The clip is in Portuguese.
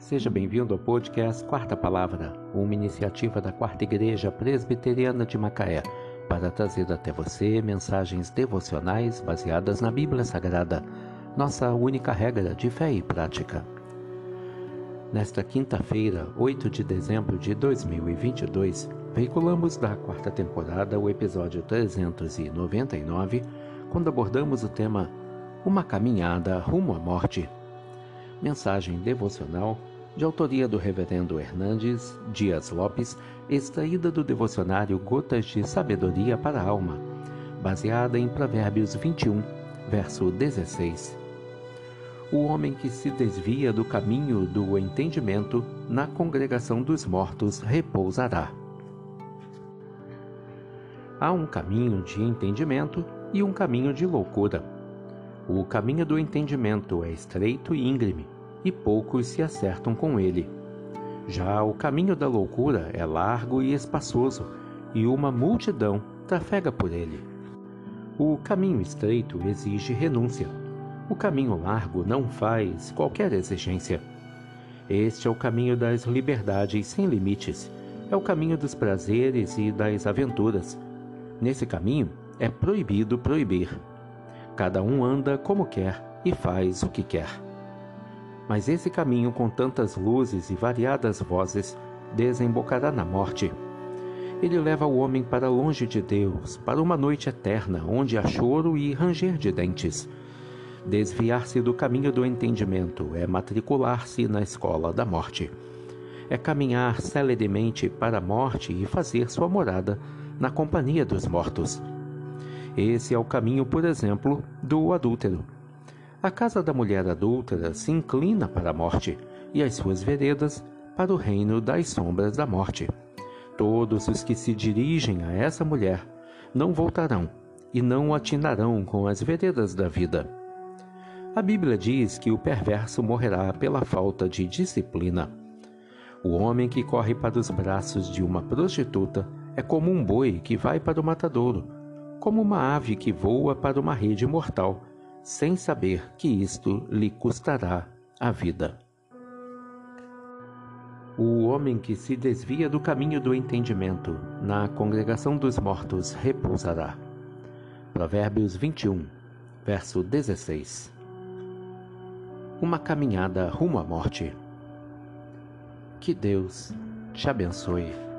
Seja bem-vindo ao podcast Quarta Palavra, uma iniciativa da Quarta Igreja Presbiteriana de Macaé, para trazer até você mensagens devocionais baseadas na Bíblia Sagrada, nossa única regra de fé e prática. Nesta quinta-feira, 8 de dezembro de 2022, veiculamos da quarta temporada o episódio 399, quando abordamos o tema Uma caminhada rumo à morte. Mensagem devocional de autoria do Reverendo Hernandes Dias Lopes, extraída do devocionário Gotas de Sabedoria para a Alma, baseada em Provérbios 21, verso 16. O homem que se desvia do caminho do entendimento, na congregação dos mortos repousará. Há um caminho de entendimento e um caminho de loucura. O caminho do entendimento é estreito e íngreme e poucos se acertam com ele. Já o caminho da loucura é largo e espaçoso, e uma multidão trafega por ele. O caminho estreito exige renúncia. O caminho largo não faz qualquer exigência. Este é o caminho das liberdades sem limites. É o caminho dos prazeres e das aventuras. Nesse caminho é proibido proibir. Cada um anda como quer e faz o que quer. Mas esse caminho com tantas luzes e variadas vozes desembocará na morte. Ele leva o homem para longe de Deus, para uma noite eterna, onde há choro e ranger de dentes. Desviar-se do caminho do entendimento é matricular-se na escola da morte. É caminhar celeremente para a morte e fazer sua morada na companhia dos mortos. Esse é o caminho, por exemplo, do adúltero a casa da mulher adúltera se inclina para a morte, e as suas veredas para o reino das sombras da morte. Todos os que se dirigem a essa mulher não voltarão e não atinarão com as veredas da vida. A Bíblia diz que o perverso morrerá pela falta de disciplina. O homem que corre para os braços de uma prostituta é como um boi que vai para o matadouro, como uma ave que voa para uma rede mortal sem saber que isto lhe custará a vida. O homem que se desvia do caminho do entendimento, na congregação dos mortos repousará. Provérbios 21, verso 16. Uma caminhada rumo à morte. Que Deus te abençoe.